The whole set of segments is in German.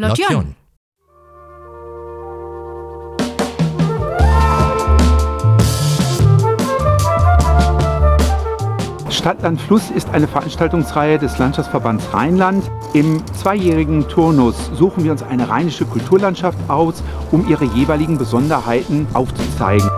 Lotion. Stadtland Fluss ist eine Veranstaltungsreihe des Landschaftsverbands Rheinland. Im zweijährigen Turnus suchen wir uns eine rheinische Kulturlandschaft aus, um ihre jeweiligen Besonderheiten aufzuzeigen.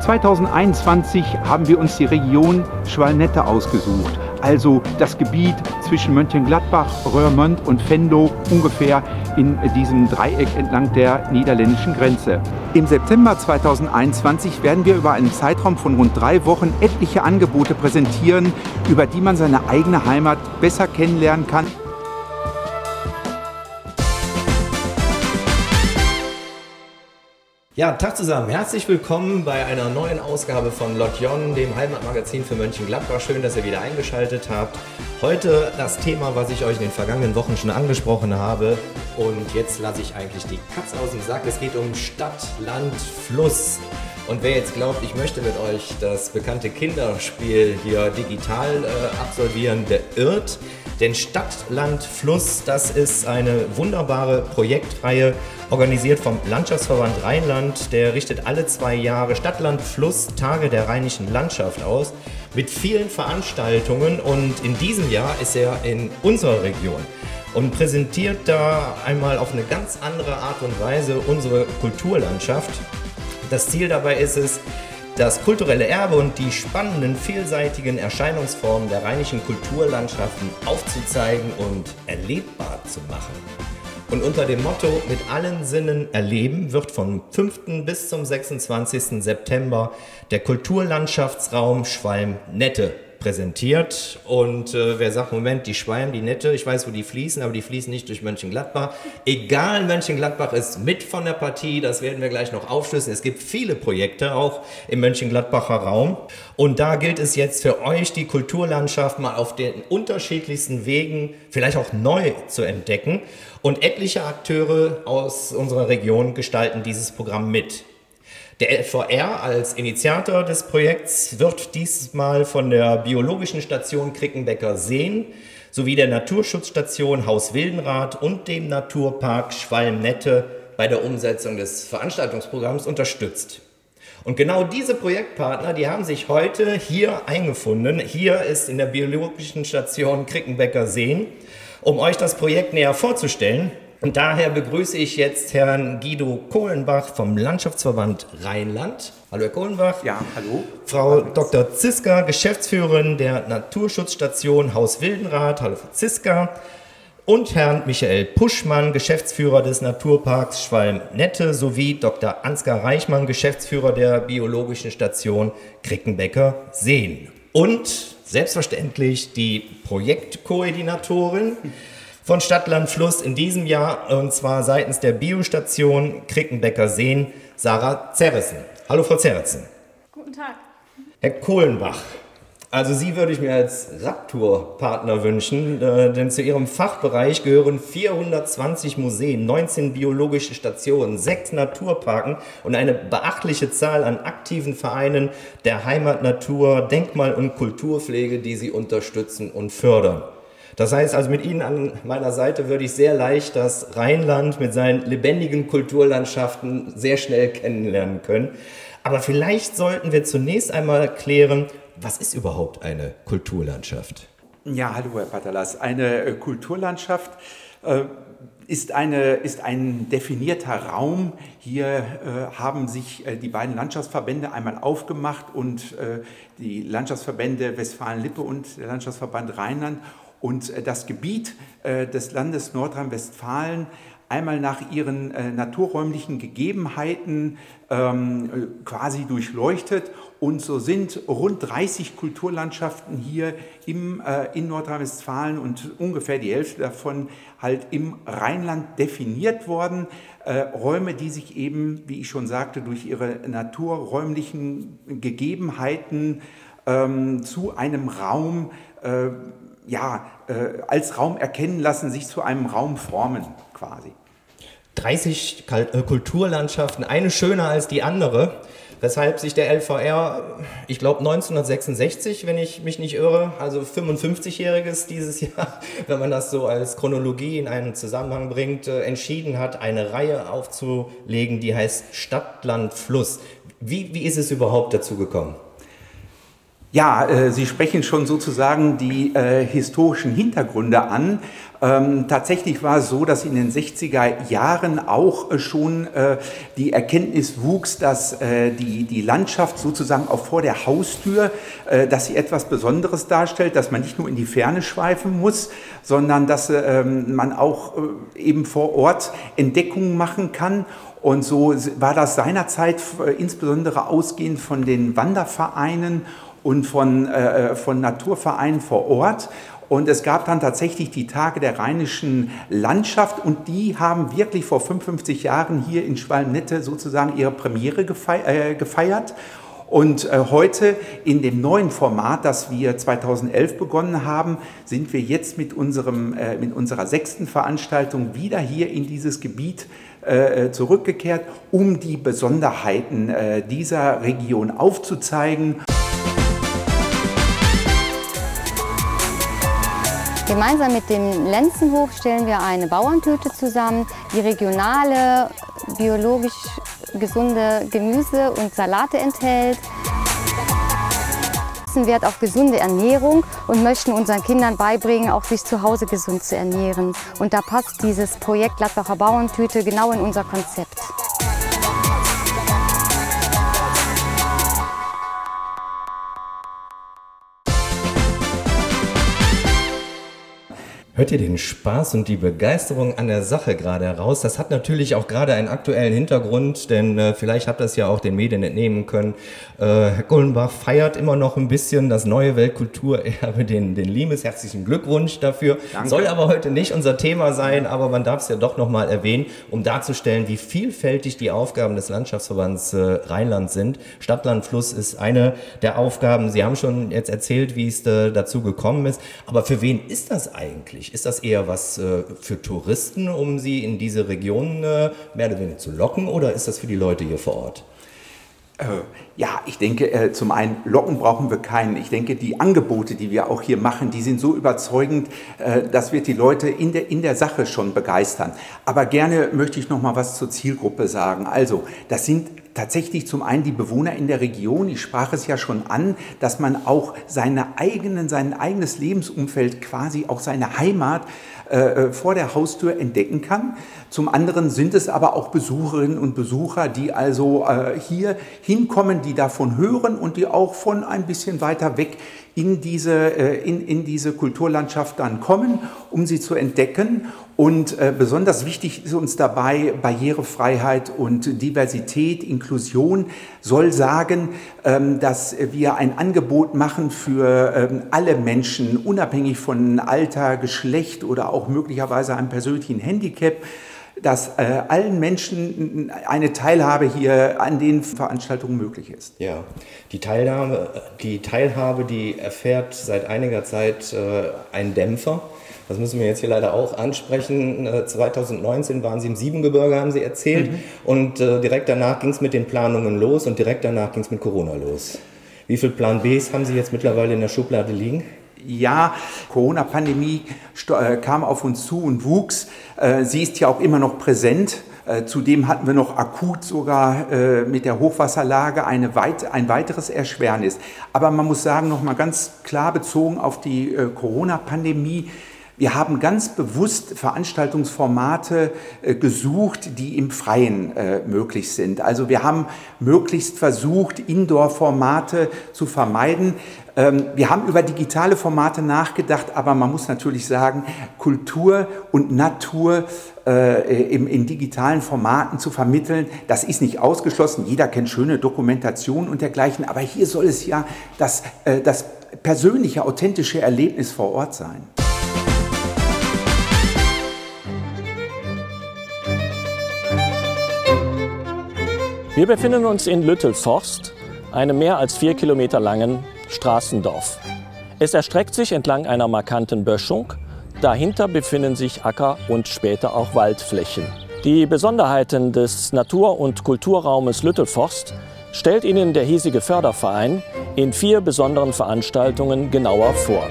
2021 haben wir uns die Region Schwalnette ausgesucht also das Gebiet zwischen Mönchengladbach, Röhrmond und Venlo ungefähr in diesem Dreieck entlang der niederländischen Grenze. Im September 2021 werden wir über einen Zeitraum von rund drei Wochen etliche Angebote präsentieren, über die man seine eigene Heimat besser kennenlernen kann. Ja, Tag zusammen. Herzlich willkommen bei einer neuen Ausgabe von Lotjon, dem Heimatmagazin für Mönchengladbach. Schön, dass ihr wieder eingeschaltet habt. Heute das Thema, was ich euch in den vergangenen Wochen schon angesprochen habe. Und jetzt lasse ich eigentlich die Katze aus dem Sack. Es geht um Stadt, Land, Fluss. Und wer jetzt glaubt, ich möchte mit euch das bekannte Kinderspiel hier digital äh, absolvieren, der irrt. Denn Stadt, Land, Fluss, das ist eine wunderbare Projektreihe, organisiert vom Landschaftsverband Rheinland. Der richtet alle zwei Jahre Stadt, Land, Fluss, Tage der rheinischen Landschaft aus, mit vielen Veranstaltungen. Und in diesem Jahr ist er in unserer Region und präsentiert da einmal auf eine ganz andere Art und Weise unsere Kulturlandschaft. Das Ziel dabei ist es, das kulturelle Erbe und die spannenden, vielseitigen Erscheinungsformen der rheinischen Kulturlandschaften aufzuzeigen und erlebbar zu machen. Und unter dem Motto Mit allen Sinnen erleben wird vom 5. bis zum 26. September der Kulturlandschaftsraum Schwalm-Nette präsentiert. Und äh, wer sagt, Moment, die Schweim, die Nette, ich weiß, wo die fließen, aber die fließen nicht durch Mönchengladbach. Egal, Mönchengladbach ist mit von der Partie, das werden wir gleich noch aufschlüsseln. Es gibt viele Projekte auch im Mönchengladbacher Raum. Und da gilt es jetzt für euch, die Kulturlandschaft mal auf den unterschiedlichsten Wegen vielleicht auch neu zu entdecken. Und etliche Akteure aus unserer Region gestalten dieses Programm mit. Der FVR als Initiator des Projekts wird diesmal von der biologischen Station Krickenbecker Seen sowie der Naturschutzstation Haus Wildenrath und dem Naturpark Schwalm-Nette bei der Umsetzung des Veranstaltungsprogramms unterstützt. Und genau diese Projektpartner, die haben sich heute hier eingefunden. Hier ist in der biologischen Station Krickenbecker Seen, um euch das Projekt näher vorzustellen. Und daher begrüße ich jetzt Herrn Guido Kohlenbach vom Landschaftsverband Rheinland. Hallo Herr Kohlenbach. Ja, hallo. Frau Dr. Ziska, Geschäftsführerin der Naturschutzstation Haus Wildenrath. Hallo Frau Ziska. Und Herrn Michael Puschmann, Geschäftsführer des Naturparks Schwalm-Nette, sowie Dr. Ansgar Reichmann, Geschäftsführer der Biologischen Station Krickenbecker Seen. Und selbstverständlich die Projektkoordinatorin von Stadtland Fluss in diesem Jahr und zwar seitens der Biostation Krickenbecker Seen, Sarah Zerrissen. Hallo Frau Zerrissen. Guten Tag. Herr Kohlenbach, also Sie würde ich mir als Raptur-Partner wünschen, äh, denn zu Ihrem Fachbereich gehören 420 Museen, 19 biologische Stationen, sechs Naturparken und eine beachtliche Zahl an aktiven Vereinen der Heimat, Natur, Denkmal- und Kulturpflege, die Sie unterstützen und fördern. Das heißt also, mit Ihnen an meiner Seite würde ich sehr leicht das Rheinland mit seinen lebendigen Kulturlandschaften sehr schnell kennenlernen können. Aber vielleicht sollten wir zunächst einmal klären, was ist überhaupt eine Kulturlandschaft? Ja, hallo Herr Patalas. Eine äh, Kulturlandschaft äh, ist, eine, ist ein definierter Raum. Hier äh, haben sich äh, die beiden Landschaftsverbände einmal aufgemacht und äh, die Landschaftsverbände Westfalen-Lippe und der Landschaftsverband Rheinland und äh, das Gebiet äh, des Landes Nordrhein-Westfalen einmal nach ihren äh, naturräumlichen Gegebenheiten ähm, quasi durchleuchtet. Und so sind rund 30 Kulturlandschaften hier im, äh, in Nordrhein-Westfalen und ungefähr die Hälfte davon halt im Rheinland definiert worden. Äh, Räume, die sich eben, wie ich schon sagte, durch ihre naturräumlichen Gegebenheiten ähm, zu einem Raum ja, äh, als Raum erkennen lassen, sich zu einem Raum formen quasi. 30 äh, Kulturlandschaften, eine schöner als die andere. weshalb sich der LVR, ich glaube 1966, wenn ich mich nicht irre, also 55-jähriges dieses Jahr, wenn man das so als Chronologie in einen Zusammenhang bringt, äh, entschieden hat, eine Reihe aufzulegen, die heißt Stadt, Land, Fluss. Wie, wie ist es überhaupt dazu gekommen? Ja, äh, Sie sprechen schon sozusagen die äh, historischen Hintergründe an. Ähm, tatsächlich war es so, dass in den 60er Jahren auch äh, schon äh, die Erkenntnis wuchs, dass äh, die, die Landschaft sozusagen auch vor der Haustür, äh, dass sie etwas Besonderes darstellt, dass man nicht nur in die Ferne schweifen muss, sondern dass ähm, man auch eben vor Ort Entdeckungen machen kann. Und so war das seinerzeit insbesondere ausgehend von den Wandervereinen und von, äh, äh, von Naturvereinen vor Ort. Und es gab dann tatsächlich die Tage der rheinischen Landschaft und die haben wirklich vor 55 Jahren hier in Schwalmnette sozusagen ihre Premiere äh, gefeiert. Und äh, heute in dem neuen Format, das wir 2011 begonnen haben, sind wir jetzt mit, unserem, mit unserer sechsten Veranstaltung wieder hier in dieses Gebiet zurückgekehrt, um die Besonderheiten dieser Region aufzuzeigen. Gemeinsam mit dem Lenzenhof stellen wir eine Bauerntüte zusammen, die regionale, biologisch gesunde Gemüse und Salate enthält. Wir Wert auf gesunde Ernährung und möchten unseren Kindern beibringen, auch sich zu Hause gesund zu ernähren. Und da passt dieses Projekt Gladbacher Bauerntüte genau in unser Konzept. Hört ihr den Spaß und die Begeisterung an der Sache gerade heraus? Das hat natürlich auch gerade einen aktuellen Hintergrund, denn äh, vielleicht habt ihr es ja auch den Medien entnehmen können. Äh, Herr Gullenbach feiert immer noch ein bisschen das neue Weltkulturerbe, den, den Limes. Herzlichen Glückwunsch dafür. Danke. Soll aber heute nicht unser Thema sein, aber man darf es ja doch nochmal erwähnen, um darzustellen, wie vielfältig die Aufgaben des Landschaftsverbands äh, Rheinland sind. Stadtland Fluss ist eine der Aufgaben. Sie haben schon jetzt erzählt, wie es äh, dazu gekommen ist. Aber für wen ist das eigentlich? Eigentlich? Ist das eher was äh, für Touristen, um sie in diese Region äh, mehr oder weniger zu locken, oder ist das für die Leute hier vor Ort? Ja, ich denke, äh, zum einen locken brauchen wir keinen. Ich denke, die Angebote, die wir auch hier machen, die sind so überzeugend, äh, das wird die Leute in der, in der Sache schon begeistern. Aber gerne möchte ich noch mal was zur Zielgruppe sagen. Also, das sind tatsächlich zum einen die Bewohner in der Region. Ich sprach es ja schon an, dass man auch seine eigenen, sein eigenes Lebensumfeld, quasi auch seine Heimat äh, vor der Haustür entdecken kann. Zum anderen sind es aber auch Besucherinnen und Besucher, die also hier hinkommen, die davon hören und die auch von ein bisschen weiter weg in diese, äh, in, in diese Kulturlandschaft dann kommen, um sie zu entdecken. Und äh, besonders wichtig ist uns dabei Barrierefreiheit und Diversität, Inklusion soll sagen, ähm, dass wir ein Angebot machen für ähm, alle Menschen, unabhängig von Alter, Geschlecht oder auch möglicherweise einem persönlichen Handicap dass äh, allen Menschen eine Teilhabe hier an den Veranstaltungen möglich ist. Ja, die Teilhabe, die, Teilhabe, die erfährt seit einiger Zeit äh, einen Dämpfer. Das müssen wir jetzt hier leider auch ansprechen. 2019 äh, waren Sie im Siebengebirge, haben Sie erzählt. Mhm. Und äh, direkt danach ging es mit den Planungen los und direkt danach ging es mit Corona los. Wie viele Plan Bs haben Sie jetzt mittlerweile in der Schublade liegen? Ja, Corona-Pandemie äh, kam auf uns zu und wuchs. Äh, sie ist ja auch immer noch präsent. Äh, zudem hatten wir noch akut sogar mit der Hochwasserlage weit, ein weiteres Erschwernis. Aber man muss sagen, noch mal ganz klar bezogen auf die Corona-Pandemie, wir haben ganz bewusst Veranstaltungsformate äh, gesucht, die im Freien äh, möglich sind. Also wir haben möglichst versucht, Indoor-Formate zu vermeiden. Ähm, wir haben über digitale Formate nachgedacht, aber man muss natürlich sagen, Kultur und Natur äh, im, in digitalen Formaten zu vermitteln, das ist nicht ausgeschlossen. Jeder kennt schöne Dokumentation und dergleichen, aber hier soll es ja das, äh, das persönliche, authentische Erlebnis vor Ort sein. Wir befinden uns in Lüttelforst, einem mehr als vier Kilometer langen Straßendorf. Es erstreckt sich entlang einer markanten Böschung. Dahinter befinden sich Acker- und später auch Waldflächen. Die Besonderheiten des Natur- und Kulturraumes Lüttelforst stellt Ihnen der hiesige Förderverein in vier besonderen Veranstaltungen genauer vor.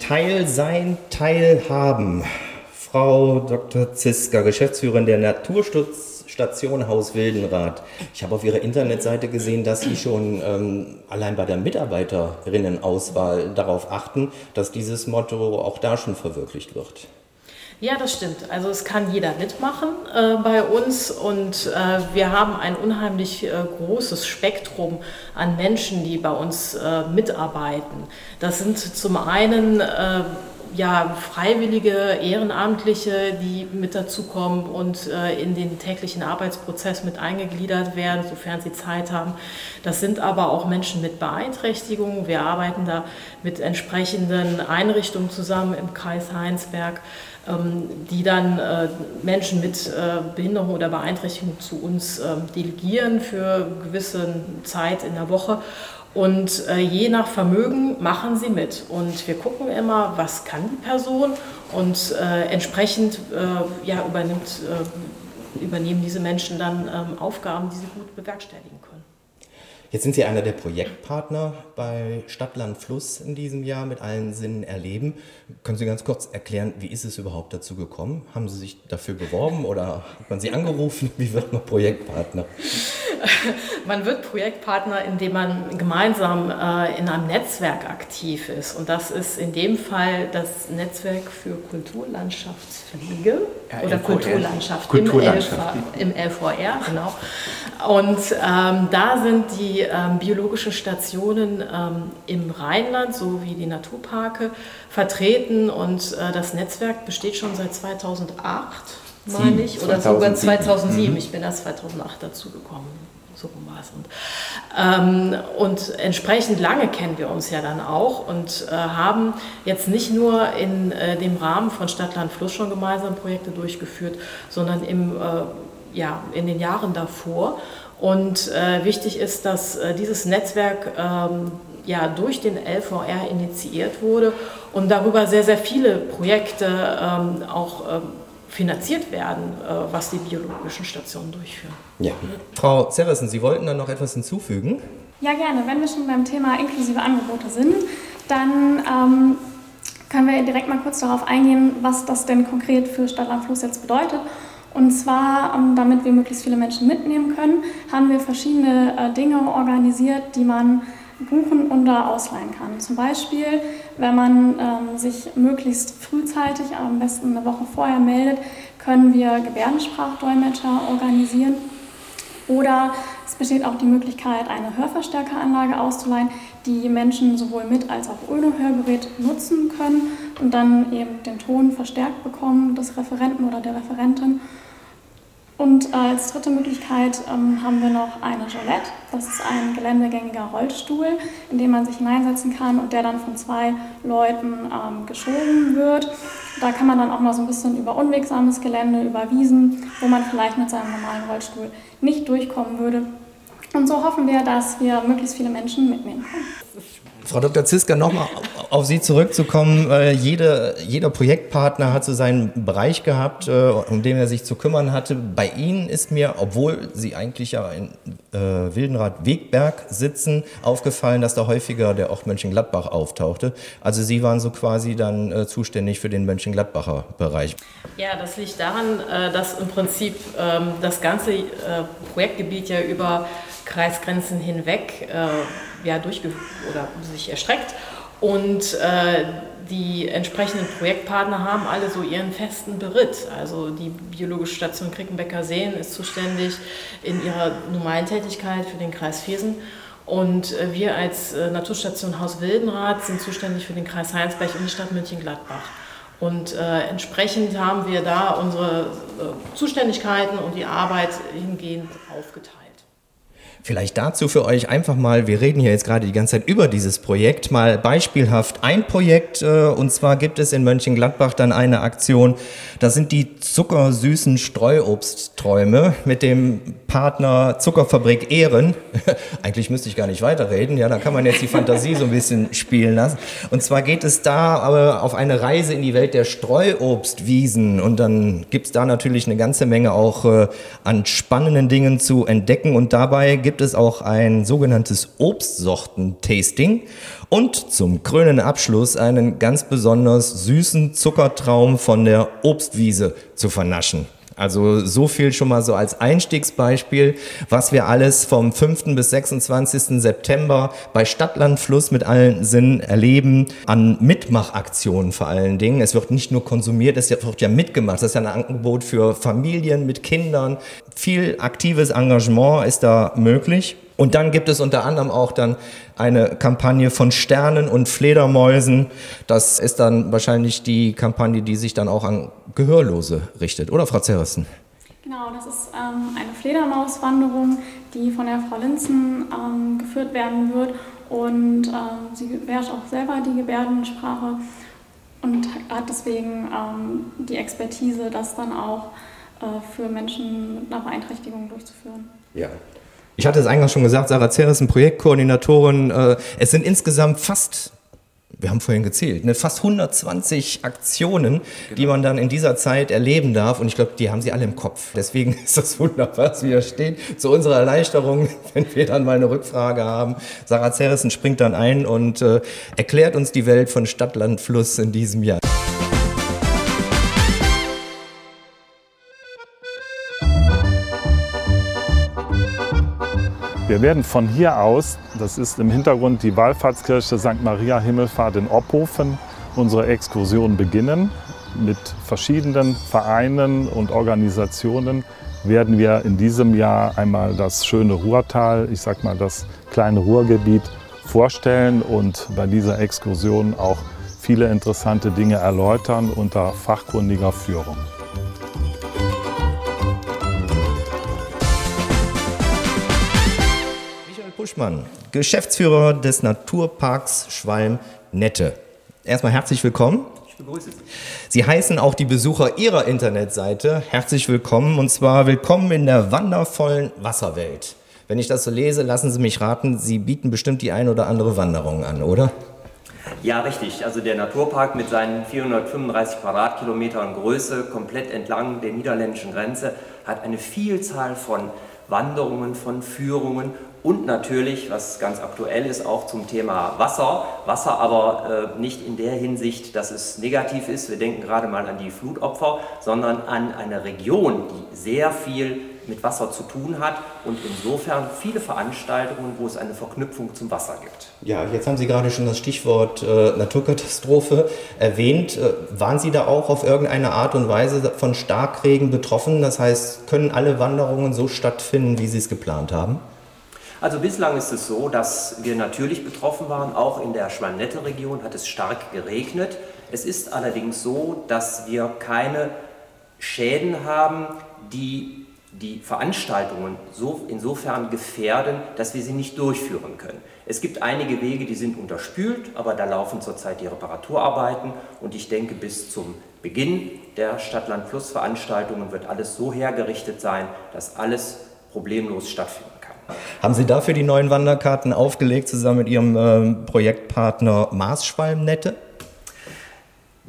Teil sein, Teilhaben. Frau Dr. Ziska, Geschäftsführerin der Naturschutzstation Haus Wildenrath. Ich habe auf Ihrer Internetseite gesehen, dass Sie schon ähm, allein bei der Mitarbeiterinnen-Auswahl darauf achten, dass dieses Motto auch da schon verwirklicht wird. Ja, das stimmt. Also es kann jeder mitmachen äh, bei uns und äh, wir haben ein unheimlich äh, großes Spektrum an Menschen, die bei uns äh, mitarbeiten. Das sind zum einen äh, ja, Freiwillige, Ehrenamtliche, die mit dazukommen und äh, in den täglichen Arbeitsprozess mit eingegliedert werden, sofern sie Zeit haben. Das sind aber auch Menschen mit Beeinträchtigungen. Wir arbeiten da mit entsprechenden Einrichtungen zusammen im Kreis Heinsberg, ähm, die dann äh, Menschen mit äh, Behinderung oder Beeinträchtigung zu uns ähm, delegieren für gewisse Zeit in der Woche. Und äh, je nach Vermögen machen sie mit. Und wir gucken immer, was kann die Person und äh, entsprechend äh, ja, übernimmt, äh, übernehmen diese Menschen dann ähm, Aufgaben, die sie gut bewerkstelligen. Jetzt sind Sie einer der Projektpartner bei Stadtland Fluss in diesem Jahr mit allen Sinnen erleben. Können Sie ganz kurz erklären, wie ist es überhaupt dazu gekommen? Haben Sie sich dafür beworben oder hat man Sie angerufen? Wie wird man Projektpartner? man wird Projektpartner, indem man gemeinsam äh, in einem Netzwerk aktiv ist. Und das ist in dem Fall das Netzwerk für Kulturlandschaftspflege ja, oder LVR. Kulturlandschaft, Kulturlandschaft. Im, LV, im LVR, genau. Und ähm, da sind die ähm, biologischen Stationen ähm, im Rheinland sowie die Naturparke vertreten und äh, das Netzwerk besteht schon seit 2008 meine ich, oder 2007. sogar 2007. Mhm. Ich bin erst 2008 dazugekommen so. Und, ähm, und entsprechend lange kennen wir uns ja dann auch und äh, haben jetzt nicht nur in äh, dem Rahmen von Stadtland Fluss schon gemeinsam Projekte durchgeführt, sondern im, äh, ja, in den Jahren davor. Und äh, wichtig ist, dass äh, dieses Netzwerk ähm, ja, durch den LVR initiiert wurde und darüber sehr, sehr viele Projekte ähm, auch ähm, finanziert werden, äh, was die biologischen Stationen durchführen. Ja. Frau Zerrissen, Sie wollten dann noch etwas hinzufügen? Ja, gerne. Wenn wir schon beim Thema inklusive Angebote sind, dann ähm, können wir direkt mal kurz darauf eingehen, was das denn konkret für Stadtland Fluss jetzt bedeutet. Und zwar, ähm, damit wir möglichst viele Menschen mitnehmen können, haben wir verschiedene äh, Dinge organisiert, die man buchen oder ausleihen kann. Zum Beispiel, wenn man ähm, sich möglichst frühzeitig, am besten eine Woche vorher meldet, können wir Gebärdensprachdolmetscher organisieren. Oder es besteht auch die Möglichkeit, eine Hörverstärkeranlage auszuleihen, die Menschen sowohl mit als auch ohne Hörgerät nutzen können und dann eben den Ton verstärkt bekommen des Referenten oder der Referentin. Und als dritte Möglichkeit ähm, haben wir noch eine Jolette. Das ist ein geländegängiger Rollstuhl, in den man sich hineinsetzen kann und der dann von zwei Leuten ähm, geschoben wird. Da kann man dann auch mal so ein bisschen über unwegsames Gelände, über Wiesen, wo man vielleicht mit seinem normalen Rollstuhl nicht durchkommen würde. Und so hoffen wir, dass wir möglichst viele Menschen mitnehmen. Frau Dr. Ziska, nochmal auf Sie zurückzukommen. Jede, jeder Projektpartner hat so seinen Bereich gehabt, äh, um den er sich zu kümmern hatte. Bei Ihnen ist mir, obwohl Sie eigentlich ja in äh, Wildenrad-Wegberg sitzen, aufgefallen, dass da häufiger der Ort Mönchengladbach auftauchte. Also Sie waren so quasi dann äh, zuständig für den Mönchengladbacher Bereich. Ja, das liegt daran, äh, dass im Prinzip ähm, das ganze äh, Projektgebiet ja über Kreisgrenzen hinweg äh, ja, durchge oder sich erstreckt. Und äh, die entsprechenden Projektpartner haben alle so ihren festen Beritt. Also die Biologische Station Krickenbecker Seen ist zuständig in ihrer normalen Tätigkeit für den Kreis Viersen. Und äh, wir als äh, Naturstation Haus Wildenrath sind zuständig für den Kreis Heinsberg und die Stadt München-Gladbach. Und äh, entsprechend haben wir da unsere äh, Zuständigkeiten und die Arbeit hingehend aufgeteilt. Vielleicht dazu für euch einfach mal, wir reden hier jetzt gerade die ganze Zeit über dieses Projekt, mal beispielhaft ein Projekt. Äh, und zwar gibt es in Mönchengladbach dann eine Aktion, das sind die zuckersüßen Streuobstträume mit dem Partner Zuckerfabrik Ehren. Eigentlich müsste ich gar nicht weiterreden, ja, da kann man jetzt die Fantasie so ein bisschen spielen lassen. Und zwar geht es da aber auf eine Reise in die Welt der Streuobstwiesen. Und dann gibt es da natürlich eine ganze Menge auch äh, an spannenden Dingen zu entdecken. Und dabei gibt gibt es auch ein sogenanntes Obstsorten-Tasting und zum krönenden Abschluss einen ganz besonders süßen Zuckertraum von der Obstwiese zu vernaschen. Also so viel schon mal so als Einstiegsbeispiel, was wir alles vom 5. bis 26. September bei Stadtland Fluss mit allen Sinnen erleben, an Mitmachaktionen vor allen Dingen. Es wird nicht nur konsumiert, es wird ja mitgemacht. Das ist ja ein Angebot für Familien mit Kindern. Viel aktives Engagement ist da möglich. Und dann gibt es unter anderem auch dann eine Kampagne von Sternen und Fledermäusen. Das ist dann wahrscheinlich die Kampagne, die sich dann auch an Gehörlose richtet, oder Frau Zerrissen? Genau, das ist ähm, eine Fledermauswanderung, die von der Frau Linzen ähm, geführt werden wird. Und ähm, sie beherrscht auch selber die Gebärdensprache und hat deswegen ähm, die Expertise, das dann auch äh, für Menschen mit einer Beeinträchtigung durchzuführen. Ja, ich hatte es eingangs schon gesagt, Sarah Zer ist eine Projektkoordinatorin. Äh, es sind insgesamt fast wir haben vorhin gezählt, ne, fast 120 Aktionen, genau. die man dann in dieser Zeit erleben darf. Und ich glaube, die haben sie alle im Kopf. Deswegen ist das wunderbar, dass wir stehen. Zu unserer Erleichterung, wenn wir dann mal eine Rückfrage haben. Sarah Zerrissen springt dann ein und äh, erklärt uns die Welt von Stadt, Land, Fluss in diesem Jahr. Wir werden von hier aus, das ist im Hintergrund die Wallfahrtskirche St. Maria Himmelfahrt in Opphofen, unsere Exkursion beginnen. Mit verschiedenen Vereinen und Organisationen werden wir in diesem Jahr einmal das schöne Ruhrtal, ich sag mal das kleine Ruhrgebiet, vorstellen und bei dieser Exkursion auch viele interessante Dinge erläutern unter fachkundiger Führung. Puschmann, Geschäftsführer des Naturparks Schwalm-Nette. Erstmal herzlich willkommen. Ich begrüße Sie. Sie heißen auch die Besucher Ihrer Internetseite herzlich willkommen und zwar willkommen in der wandervollen Wasserwelt. Wenn ich das so lese, lassen Sie mich raten, Sie bieten bestimmt die ein oder andere Wanderung an, oder? Ja, richtig. Also der Naturpark mit seinen 435 Quadratkilometern Größe komplett entlang der niederländischen Grenze hat eine Vielzahl von Wanderungen, von Führungen und natürlich, was ganz aktuell ist, auch zum Thema Wasser. Wasser aber äh, nicht in der Hinsicht, dass es negativ ist, wir denken gerade mal an die Flutopfer, sondern an eine Region, die sehr viel mit Wasser zu tun hat und insofern viele Veranstaltungen, wo es eine Verknüpfung zum Wasser gibt. Ja, jetzt haben Sie gerade schon das Stichwort äh, Naturkatastrophe erwähnt. Äh, waren Sie da auch auf irgendeine Art und Weise von Starkregen betroffen? Das heißt, können alle Wanderungen so stattfinden, wie Sie es geplant haben? Also bislang ist es so, dass wir natürlich betroffen waren. Auch in der Schwalmnette-Region hat es stark geregnet. Es ist allerdings so, dass wir keine Schäden haben, die die Veranstaltungen so, insofern gefährden, dass wir sie nicht durchführen können. Es gibt einige Wege, die sind unterspült, aber da laufen zurzeit die Reparaturarbeiten und ich denke, bis zum Beginn der Stadt-Land-Fluss-Veranstaltungen wird alles so hergerichtet sein, dass alles problemlos stattfinden kann. Haben Sie dafür die neuen Wanderkarten aufgelegt, zusammen mit Ihrem äh, Projektpartner Maßschwalmnette?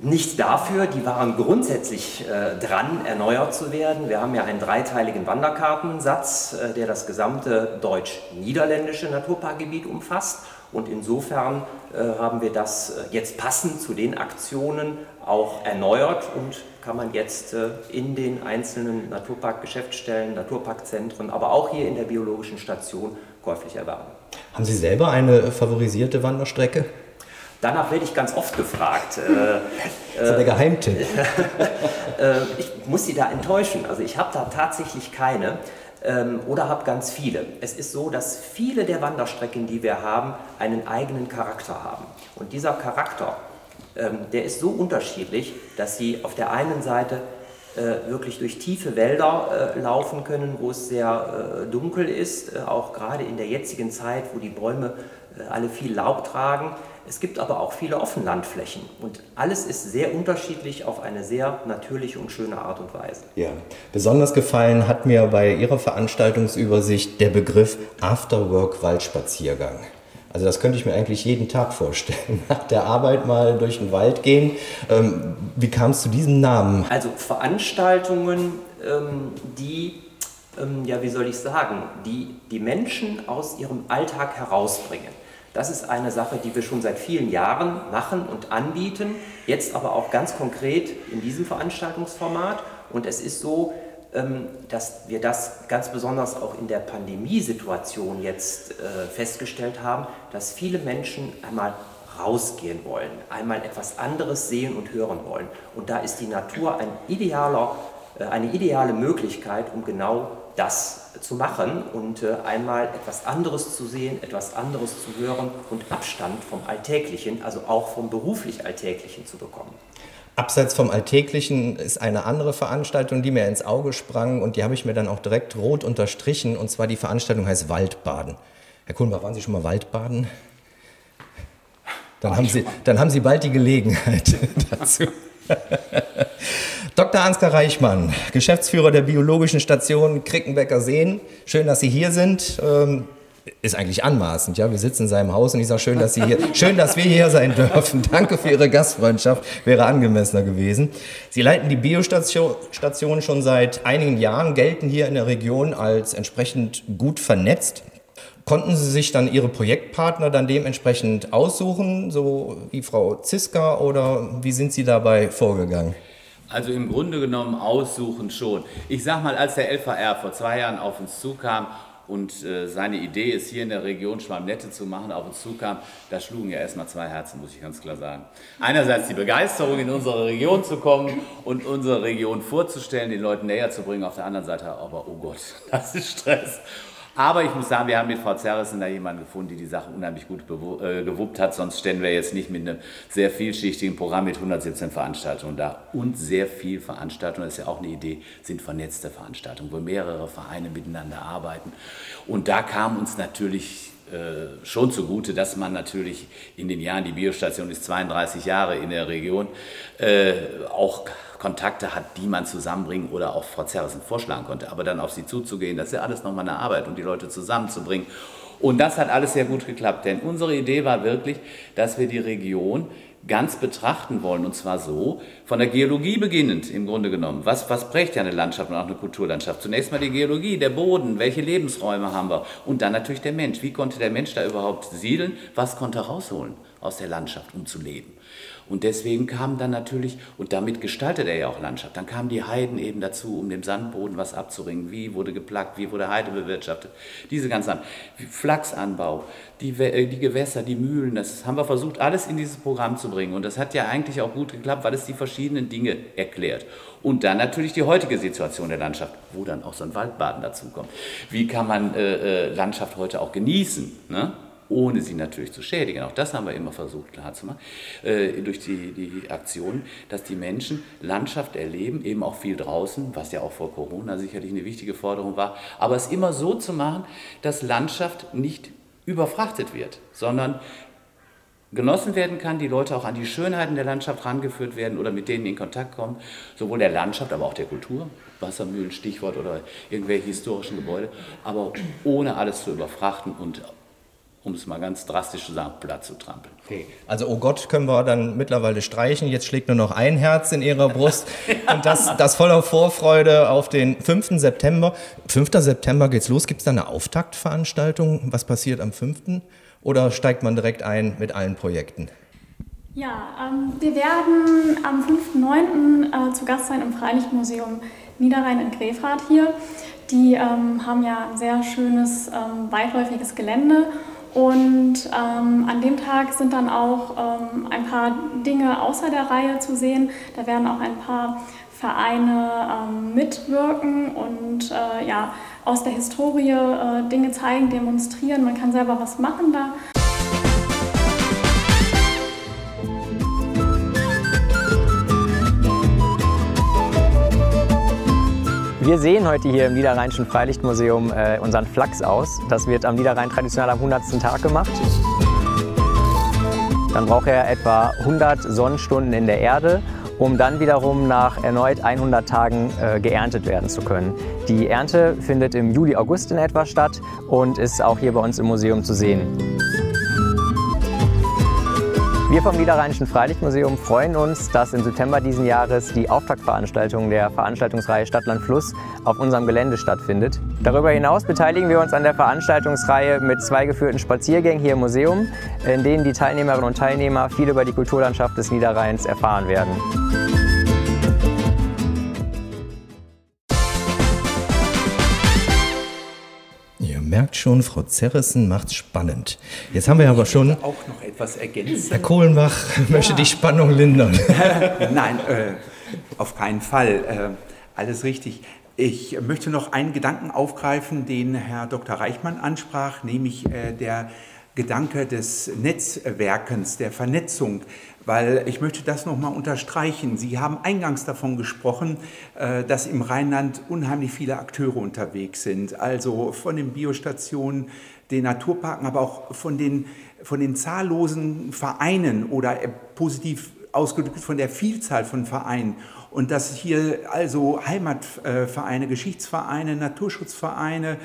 Nicht dafür, die waren grundsätzlich äh, dran, erneuert zu werden. Wir haben ja einen dreiteiligen Wanderkartensatz, äh, der das gesamte deutsch-niederländische Naturparkgebiet umfasst. Und insofern äh, haben wir das äh, jetzt passend zu den Aktionen auch erneuert und kann man jetzt äh, in den einzelnen Naturparkgeschäftsstellen, Naturparkzentren, aber auch hier in der biologischen Station käuflich erwerben. Haben Sie selber eine favorisierte Wanderstrecke? Danach werde ich ganz oft gefragt. das ist der Geheimtipp. ich muss Sie da enttäuschen. Also ich habe da tatsächlich keine ähm, oder habe ganz viele. Es ist so, dass viele der Wanderstrecken, die wir haben, einen eigenen Charakter haben. Und dieser Charakter, der ist so unterschiedlich, dass sie auf der einen Seite äh, wirklich durch tiefe Wälder äh, laufen können, wo es sehr äh, dunkel ist, auch gerade in der jetzigen Zeit, wo die Bäume alle viel Laub tragen. Es gibt aber auch viele Offenlandflächen und alles ist sehr unterschiedlich auf eine sehr natürliche und schöne Art und Weise. Ja, besonders gefallen hat mir bei Ihrer Veranstaltungsübersicht der Begriff Afterwork Waldspaziergang. Also das könnte ich mir eigentlich jeden Tag vorstellen. Nach der Arbeit mal durch den Wald gehen. Ähm, wie kam es zu diesem Namen? Also Veranstaltungen, ähm, die, ähm, ja wie soll ich sagen, die die Menschen aus ihrem Alltag herausbringen. Das ist eine Sache, die wir schon seit vielen Jahren machen und anbieten, jetzt aber auch ganz konkret in diesem Veranstaltungsformat. Und es ist so, dass wir das ganz besonders auch in der Pandemiesituation jetzt äh, festgestellt haben, dass viele Menschen einmal rausgehen wollen, einmal etwas anderes sehen und hören wollen. Und da ist die Natur ein idealer, äh, eine ideale Möglichkeit, um genau das zu machen und äh, einmal etwas anderes zu sehen, etwas anderes zu hören und Abstand vom Alltäglichen, also auch vom beruflich Alltäglichen zu bekommen. Abseits vom Alltäglichen ist eine andere Veranstaltung, die mir ins Auge sprang und die habe ich mir dann auch direkt rot unterstrichen und zwar die Veranstaltung heißt Waldbaden. Herr Kuhnbach, waren Sie schon mal Waldbaden? Dann haben, Sie, dann haben Sie bald die Gelegenheit dazu. Dr. Ansgar Reichmann, Geschäftsführer der Biologischen Station Krickenbecker Seen. Schön, dass Sie hier sind. Ähm, ist eigentlich anmaßend, ja. Wir sitzen in seinem Haus und ich sage, schön, dass Sie hier, schön, dass wir hier sein dürfen. Danke für Ihre Gastfreundschaft, wäre angemessener gewesen. Sie leiten die Biostation schon seit einigen Jahren, gelten hier in der Region als entsprechend gut vernetzt. Konnten Sie sich dann Ihre Projektpartner dann dementsprechend aussuchen, so wie Frau Ziska, oder wie sind Sie dabei vorgegangen? Also im Grunde genommen aussuchen schon. Ich sag mal, als der LVR vor zwei Jahren auf uns zukam und äh, seine Idee ist, hier in der Region Schwammnette zu machen, auf uns zukam, da schlugen ja erstmal zwei Herzen, muss ich ganz klar sagen. Einerseits die Begeisterung, in unsere Region zu kommen und unsere Region vorzustellen, den Leuten näher zu bringen, auf der anderen Seite aber, oh Gott, das ist Stress. Aber ich muss sagen, wir haben mit Frau Zerrissen da jemanden gefunden, die die Sache unheimlich gut äh, gewuppt hat. Sonst stellen wir jetzt nicht mit einem sehr vielschichtigen Programm mit 117 Veranstaltungen da. Und sehr viel Veranstaltungen, das ist ja auch eine Idee, sind vernetzte Veranstaltungen, wo mehrere Vereine miteinander arbeiten. Und da kam uns natürlich äh, schon zugute, dass man natürlich in den Jahren, die Biostation ist 32 Jahre in der Region, äh, auch Kontakte hat, die man zusammenbringen oder auch Frau Zerrissen vorschlagen konnte. Aber dann auf sie zuzugehen, das ist ja alles nochmal eine Arbeit und die Leute zusammenzubringen. Und das hat alles sehr gut geklappt, denn unsere Idee war wirklich, dass wir die Region ganz betrachten wollen. Und zwar so, von der Geologie beginnend im Grunde genommen. Was, was prägt ja eine Landschaft und auch eine Kulturlandschaft? Zunächst mal die Geologie, der Boden, welche Lebensräume haben wir? Und dann natürlich der Mensch. Wie konnte der Mensch da überhaupt siedeln? Was konnte er rausholen aus der Landschaft, um zu leben? Und deswegen kam dann natürlich, und damit gestaltet er ja auch Landschaft, dann kamen die Heiden eben dazu, um dem Sandboden was abzuringen. Wie wurde geplagt, wie wurde Heide bewirtschaftet? Diese ganzen Flachsanbau, die, äh, die Gewässer, die Mühlen, das haben wir versucht, alles in dieses Programm zu bringen. Und das hat ja eigentlich auch gut geklappt, weil es die verschiedenen Dinge erklärt. Und dann natürlich die heutige Situation der Landschaft, wo dann auch so ein Waldbaden dazukommt. Wie kann man äh, äh Landschaft heute auch genießen? Ne? Ohne sie natürlich zu schädigen. Auch das haben wir immer versucht klarzumachen, äh, durch die, die Aktionen, dass die Menschen Landschaft erleben, eben auch viel draußen, was ja auch vor Corona sicherlich eine wichtige Forderung war, aber es immer so zu machen, dass Landschaft nicht überfrachtet wird, sondern genossen werden kann, die Leute auch an die Schönheiten der Landschaft rangeführt werden oder mit denen in Kontakt kommen, sowohl der Landschaft, aber auch der Kultur, Wassermühlen, Stichwort oder irgendwelche historischen Gebäude, aber ohne alles zu überfrachten und um es mal ganz drastisch zu sagen, platt zu trampeln. Okay. Also, oh Gott, können wir dann mittlerweile streichen. Jetzt schlägt nur noch ein Herz in Ihrer Brust. Und das, das voller Vorfreude auf den 5. September. 5. September geht's los. Gibt es da eine Auftaktveranstaltung? Was passiert am 5.? Oder steigt man direkt ein mit allen Projekten? Ja, ähm, wir werden am 5.9. Äh, zu Gast sein im Freilichtmuseum Niederrhein in Grefrath hier. Die ähm, haben ja ein sehr schönes, ähm, weitläufiges Gelände und ähm, an dem Tag sind dann auch ähm, ein paar Dinge außer der Reihe zu sehen. Da werden auch ein paar Vereine ähm, mitwirken und äh, ja, aus der Historie äh, Dinge zeigen, demonstrieren. Man kann selber was machen da. Wir sehen heute hier im Niederrheinischen Freilichtmuseum äh, unseren Flachs aus. Das wird am Niederrhein traditionell am 100. Tag gemacht. Dann braucht er etwa 100 Sonnenstunden in der Erde, um dann wiederum nach erneut 100 Tagen äh, geerntet werden zu können. Die Ernte findet im Juli, August in etwa statt und ist auch hier bei uns im Museum zu sehen. Wir vom Niederrheinischen Freilichtmuseum freuen uns, dass im September diesen Jahres die Auftaktveranstaltung der Veranstaltungsreihe Stadtland Fluss auf unserem Gelände stattfindet. Darüber hinaus beteiligen wir uns an der Veranstaltungsreihe mit zwei geführten Spaziergängen hier im Museum, in denen die Teilnehmerinnen und Teilnehmer viel über die Kulturlandschaft des Niederrheins erfahren werden. Merkt schon, Frau Zerrissen macht's spannend. Jetzt haben wir aber schon. auch noch etwas ergänzen. Herr Kohlenbach möchte die Spannung lindern. Nein, äh, auf keinen Fall. Äh, alles richtig. Ich möchte noch einen Gedanken aufgreifen, den Herr Dr. Reichmann ansprach, nämlich äh, der Gedanke des Netzwerkens, der Vernetzung weil ich möchte das nochmal unterstreichen. Sie haben eingangs davon gesprochen, äh, dass im Rheinland unheimlich viele Akteure unterwegs sind, also von den Biostationen, den Naturparken, aber auch von den, von den zahllosen Vereinen oder äh, positiv ausgedrückt von der Vielzahl von Vereinen. Und dass hier also Heimatvereine, Geschichtsvereine, Naturschutzvereine,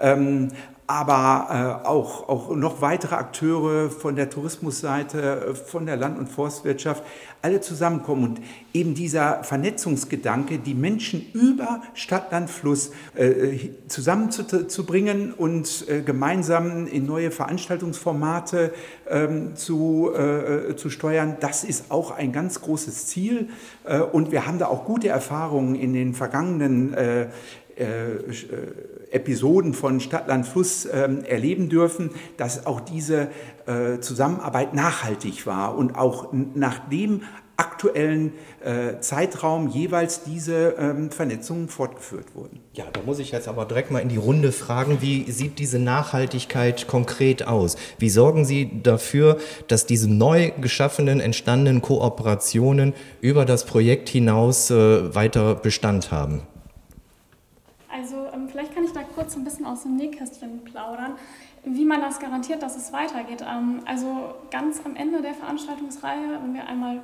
ähm, aber äh, auch, auch noch weitere Akteure von der Tourismusseite, äh, von der Land- und Forstwirtschaft, alle zusammenkommen. Und eben dieser Vernetzungsgedanke, die Menschen über Stadt, Land, Fluss äh, zusammenzubringen und äh, gemeinsam in neue Veranstaltungsformate ähm, zu, äh, zu steuern, das ist auch ein ganz großes Ziel. Äh, und wir haben da auch gute Erfahrungen in den vergangenen äh, äh, Episoden von Stadtland Fluss ähm, erleben dürfen, dass auch diese äh, Zusammenarbeit nachhaltig war und auch nach dem aktuellen äh, Zeitraum jeweils diese ähm, Vernetzungen fortgeführt wurden. Ja, da muss ich jetzt aber direkt mal in die Runde fragen, wie sieht diese Nachhaltigkeit konkret aus? Wie sorgen Sie dafür, dass diese neu geschaffenen, entstandenen Kooperationen über das Projekt hinaus äh, weiter Bestand haben? Vielleicht kann ich da kurz ein bisschen aus dem Nähkästchen plaudern, wie man das garantiert, dass es weitergeht. Ähm, also ganz am Ende der Veranstaltungsreihe, wenn wir einmal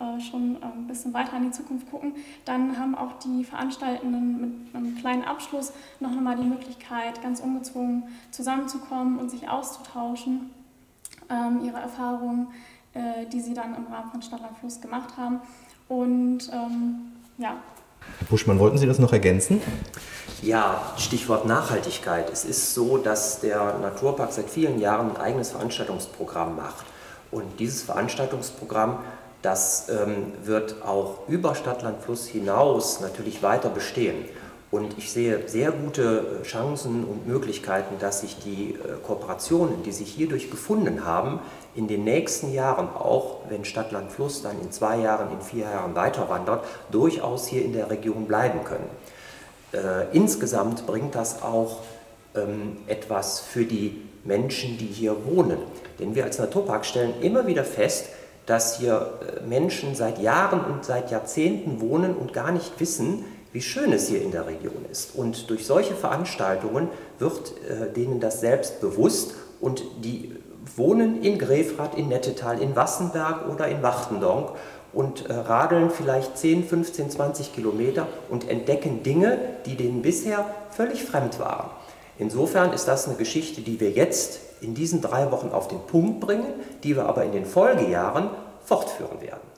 äh, schon äh, ein bisschen weiter in die Zukunft gucken, dann haben auch die Veranstaltenden mit einem kleinen Abschluss noch einmal die Möglichkeit, ganz ungezwungen zusammenzukommen und sich auszutauschen, ähm, ihre Erfahrungen, äh, die sie dann im Rahmen von Stadtland Fluss gemacht haben. Und ähm, ja, Herr Buschmann, wollten Sie das noch ergänzen? Ja, Stichwort Nachhaltigkeit. Es ist so, dass der Naturpark seit vielen Jahren ein eigenes Veranstaltungsprogramm macht. Und dieses Veranstaltungsprogramm, das ähm, wird auch über Stadtland Fluss hinaus natürlich weiter bestehen. Und ich sehe sehr gute äh, Chancen und Möglichkeiten, dass sich die äh, Kooperationen, die sich hierdurch gefunden haben, in den nächsten Jahren, auch wenn Stadtland Fluss dann in zwei Jahren, in vier Jahren weiter wandert, durchaus hier in der Region bleiben können. Äh, insgesamt bringt das auch ähm, etwas für die Menschen, die hier wohnen. Denn wir als Naturpark stellen immer wieder fest, dass hier Menschen seit Jahren und seit Jahrzehnten wohnen und gar nicht wissen, wie schön es hier in der Region ist. Und durch solche Veranstaltungen wird äh, denen das selbst bewusst und die wohnen in Grefrath, in Nettetal, in Wassenberg oder in Wachtendonk und äh, radeln vielleicht 10, 15, 20 Kilometer und entdecken Dinge, die denen bisher völlig fremd waren. Insofern ist das eine Geschichte, die wir jetzt in diesen drei Wochen auf den Punkt bringen, die wir aber in den Folgejahren fortführen werden.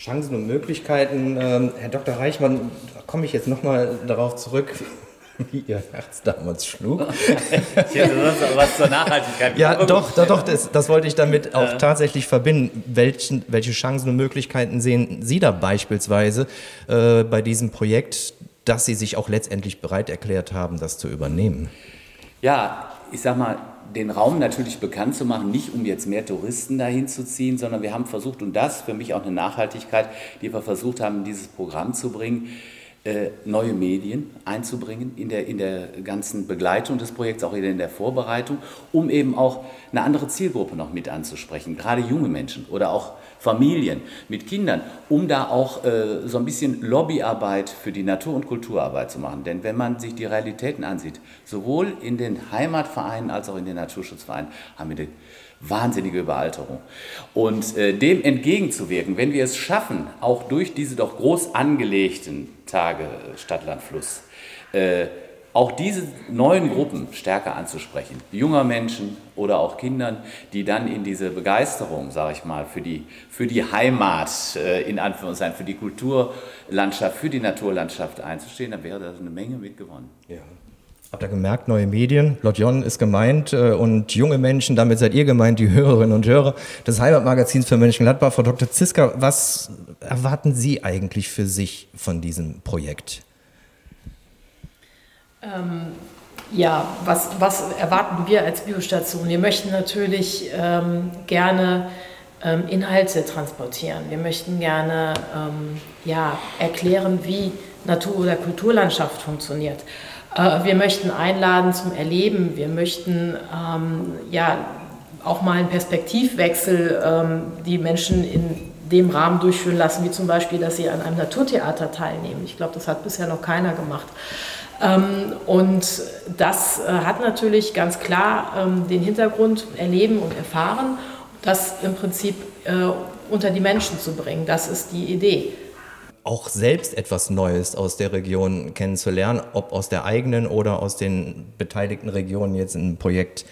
Chancen und Möglichkeiten. Ähm, Herr Dr. Reichmann, da komme ich jetzt nochmal darauf zurück, wie Ihr Herz damals schlug. ich hätte sonst was zur Nachhaltigkeit. Ja, doch, doch, doch das, das, wollte ich damit auch tatsächlich verbinden. Welchen, welche Chancen und Möglichkeiten sehen Sie da beispielsweise äh, bei diesem Projekt, dass Sie sich auch letztendlich bereit erklärt haben, das zu übernehmen? Ja, ich sag mal, den Raum natürlich bekannt zu machen, nicht um jetzt mehr Touristen dahin zu ziehen, sondern wir haben versucht, und das für mich auch eine Nachhaltigkeit, die wir versucht haben, in dieses Programm zu bringen, äh, neue Medien einzubringen in der, in der ganzen Begleitung des Projekts, auch in der Vorbereitung, um eben auch eine andere Zielgruppe noch mit anzusprechen, gerade junge Menschen oder auch Familien mit Kindern, um da auch äh, so ein bisschen Lobbyarbeit für die Natur- und Kulturarbeit zu machen. Denn wenn man sich die Realitäten ansieht, sowohl in den Heimatvereinen als auch in den Naturschutzvereinen, haben wir eine wahnsinnige Überalterung. Und äh, dem entgegenzuwirken, wenn wir es schaffen, auch durch diese doch groß angelegten Tage Stadtland Fluss, äh, auch diese neuen Gruppen stärker anzusprechen, junger Menschen oder auch Kindern, die dann in diese Begeisterung, sage ich mal, für die, für die Heimat, äh, in Anführungszeichen, für die Kulturlandschaft, für die Naturlandschaft einzustehen, dann wäre da eine Menge mitgewonnen. Ja. Habt ihr gemerkt, neue Medien, Lotjon ist gemeint äh, und junge Menschen, damit seid ihr gemeint, die Hörerinnen und Hörer des Heimatmagazins für Mönchengladbach. Frau Dr. Ziska, was erwarten Sie eigentlich für sich von diesem Projekt? Ähm, ja, was, was erwarten wir als Biostation? Wir möchten natürlich ähm, gerne ähm, Inhalte transportieren. Wir möchten gerne ähm, ja, erklären, wie Natur- oder Kulturlandschaft funktioniert. Äh, wir möchten einladen zum Erleben. Wir möchten ähm, ja auch mal einen Perspektivwechsel ähm, die Menschen in dem Rahmen durchführen lassen, wie zum Beispiel, dass sie an einem Naturtheater teilnehmen. Ich glaube, das hat bisher noch keiner gemacht. Ähm, und das äh, hat natürlich ganz klar ähm, den Hintergrund erleben und erfahren, das im Prinzip äh, unter die Menschen zu bringen. Das ist die Idee auch selbst etwas Neues aus der Region kennenzulernen, ob aus der eigenen oder aus den beteiligten Regionen jetzt im Projekt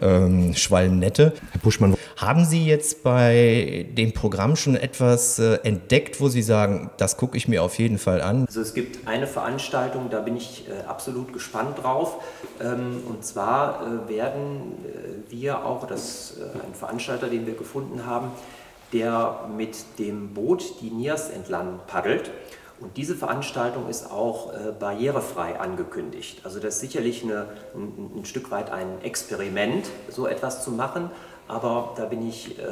ähm, Schwalmnette. Herr Buschmann, haben Sie jetzt bei dem Programm schon etwas äh, entdeckt, wo Sie sagen, das gucke ich mir auf jeden Fall an? Also es gibt eine Veranstaltung, da bin ich äh, absolut gespannt drauf. Ähm, und zwar äh, werden äh, wir auch, das äh, ein Veranstalter, den wir gefunden haben, der mit dem Boot die Niers entlang paddelt. Und diese Veranstaltung ist auch äh, barrierefrei angekündigt. Also das ist sicherlich eine, ein, ein, Stück weit ein Experiment, so etwas zu machen. Aber da bin ich äh,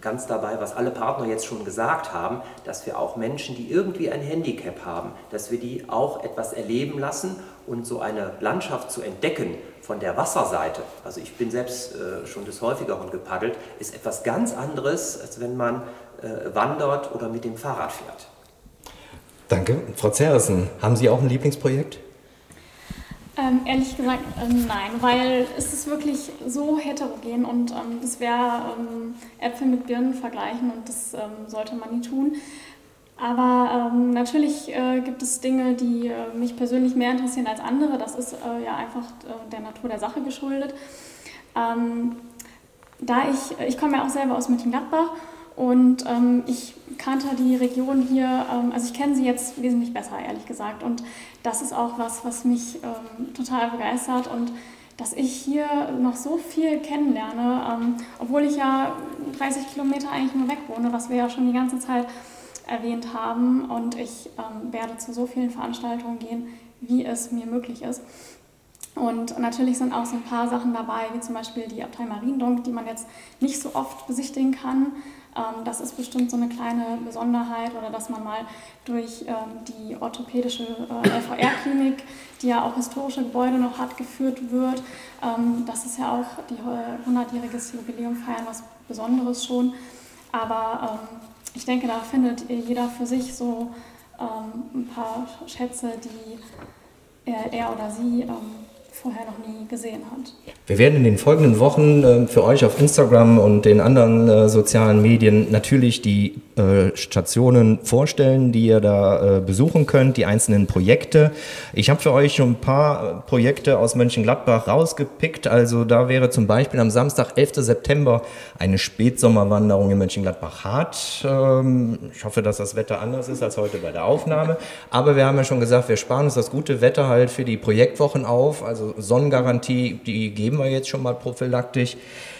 ganz dabei, was alle Partner jetzt schon gesagt haben, dass wir auch Menschen, die irgendwie ein Handicap haben, dass wir die auch etwas erleben lassen und so eine Landschaft zu entdecken, von der Wasserseite, also ich bin selbst äh, schon des Häufigeren gepaddelt, ist etwas ganz anderes, als wenn man äh, wandert oder mit dem Fahrrad fährt. Danke. Frau Zerrissen, haben Sie auch ein Lieblingsprojekt? Ähm, ehrlich gesagt, ähm, nein, weil es ist wirklich so heterogen und ähm, das wäre ähm, Äpfel mit Birnen vergleichen und das ähm, sollte man nie tun. Aber ähm, natürlich äh, gibt es Dinge, die äh, mich persönlich mehr interessieren als andere. Das ist äh, ja einfach äh, der Natur der Sache geschuldet. Da ich, ich komme ja auch selber aus Mönchengladbach und ähm, ich kannte die Region hier, ähm, also ich kenne sie jetzt wesentlich besser, ehrlich gesagt. Und das ist auch was, was mich ähm, total begeistert und dass ich hier noch so viel kennenlerne, ähm, obwohl ich ja 30 Kilometer eigentlich nur weg wohne, was wir ja schon die ganze Zeit erwähnt haben. Und ich ähm, werde zu so vielen Veranstaltungen gehen, wie es mir möglich ist. Und natürlich sind auch so ein paar Sachen dabei, wie zum Beispiel die Abtei Mariendonk, die man jetzt nicht so oft besichtigen kann. Ähm, das ist bestimmt so eine kleine Besonderheit oder dass man mal durch ähm, die orthopädische äh, LVR-Klinik, die ja auch historische Gebäude noch hat, geführt wird. Ähm, das ist ja auch die 100-jähriges Jubiläum feiern, was Besonderes schon. Aber ich denke, da findet jeder für sich so ein paar Schätze, die er, er oder sie vorher noch nie gesehen hat. Wir werden in den folgenden Wochen äh, für euch auf Instagram und den anderen äh, sozialen Medien natürlich die Stationen vorstellen, die ihr da äh, besuchen könnt, die einzelnen Projekte. Ich habe für euch schon ein paar Projekte aus Mönchengladbach rausgepickt. Also da wäre zum Beispiel am Samstag, 11. September, eine Spätsommerwanderung in Mönchengladbach-Hart. Ähm, ich hoffe, dass das Wetter anders ist als heute bei der Aufnahme. Aber wir haben ja schon gesagt, wir sparen uns das gute Wetter halt für die Projektwochen auf. Also Sonnengarantie, die geben wir jetzt schon mal prophylaktisch.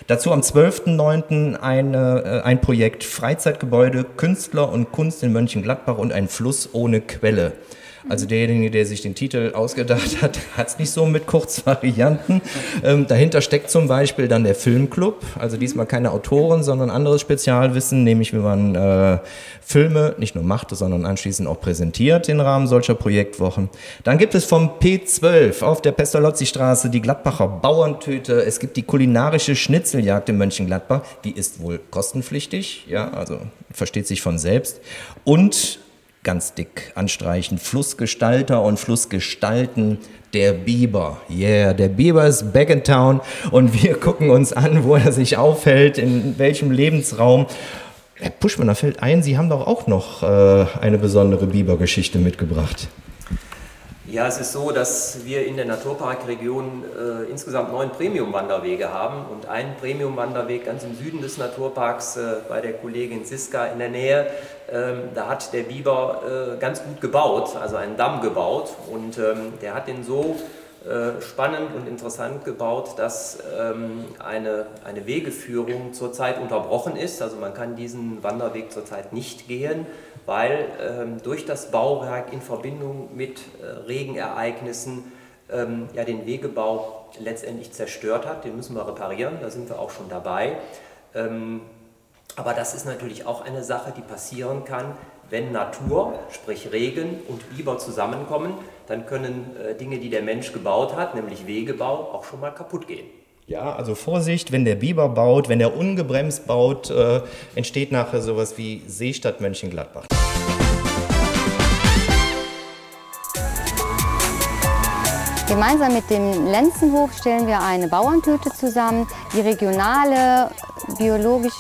Dazu am 12.09. Eine, äh, ein Projekt Freizeitgebäude, Künstler und Kunst in Mönchengladbach und ein Fluss ohne Quelle. Also derjenige, der sich den Titel ausgedacht hat, hat es nicht so mit Kurzvarianten. Ähm, dahinter steckt zum Beispiel dann der Filmclub. Also diesmal keine Autoren, sondern anderes Spezialwissen, nämlich wie man äh, Filme nicht nur macht, sondern anschließend auch präsentiert im Rahmen solcher Projektwochen. Dann gibt es vom P12 auf der Pestalozzi-Straße die Gladbacher Bauerntüte. Es gibt die kulinarische Schnitzeljagd in Mönchengladbach. Die ist wohl kostenpflichtig, ja, also versteht sich von selbst. Und ganz dick anstreichen. Flussgestalter und Flussgestalten der Biber. Yeah, der Biber ist back in town und wir gucken uns an, wo er sich aufhält, in welchem Lebensraum. Herr Puschmann, da fällt ein, Sie haben doch auch noch äh, eine besondere Bibergeschichte mitgebracht. Ja, es ist so, dass wir in der Naturparkregion äh, insgesamt neun Premium-Wanderwege haben und einen Premium-Wanderweg ganz im Süden des Naturparks äh, bei der Kollegin Siska in der Nähe. Ähm, da hat der Biber äh, ganz gut gebaut, also einen Damm gebaut und ähm, der hat den so spannend und interessant gebaut, dass ähm, eine, eine Wegeführung zurzeit unterbrochen ist. Also man kann diesen Wanderweg zurzeit nicht gehen weil ähm, durch das Bauwerk in Verbindung mit äh, Regenereignissen ähm, ja, den Wegebau letztendlich zerstört hat. Den müssen wir reparieren, da sind wir auch schon dabei. Aber das ist natürlich auch eine Sache, die passieren kann, wenn Natur, sprich Regen und Biber zusammenkommen, dann können äh, Dinge, die der Mensch gebaut hat, nämlich Wegebau, auch schon mal kaputt gehen. Ja, also Vorsicht, wenn der Biber baut, wenn der ungebremst baut, äh, entsteht nachher sowas wie Seestadt Mönchengladbach. Gemeinsam mit dem Lenzenhof stellen wir eine Bauerntüte zusammen, die regionale, biologisch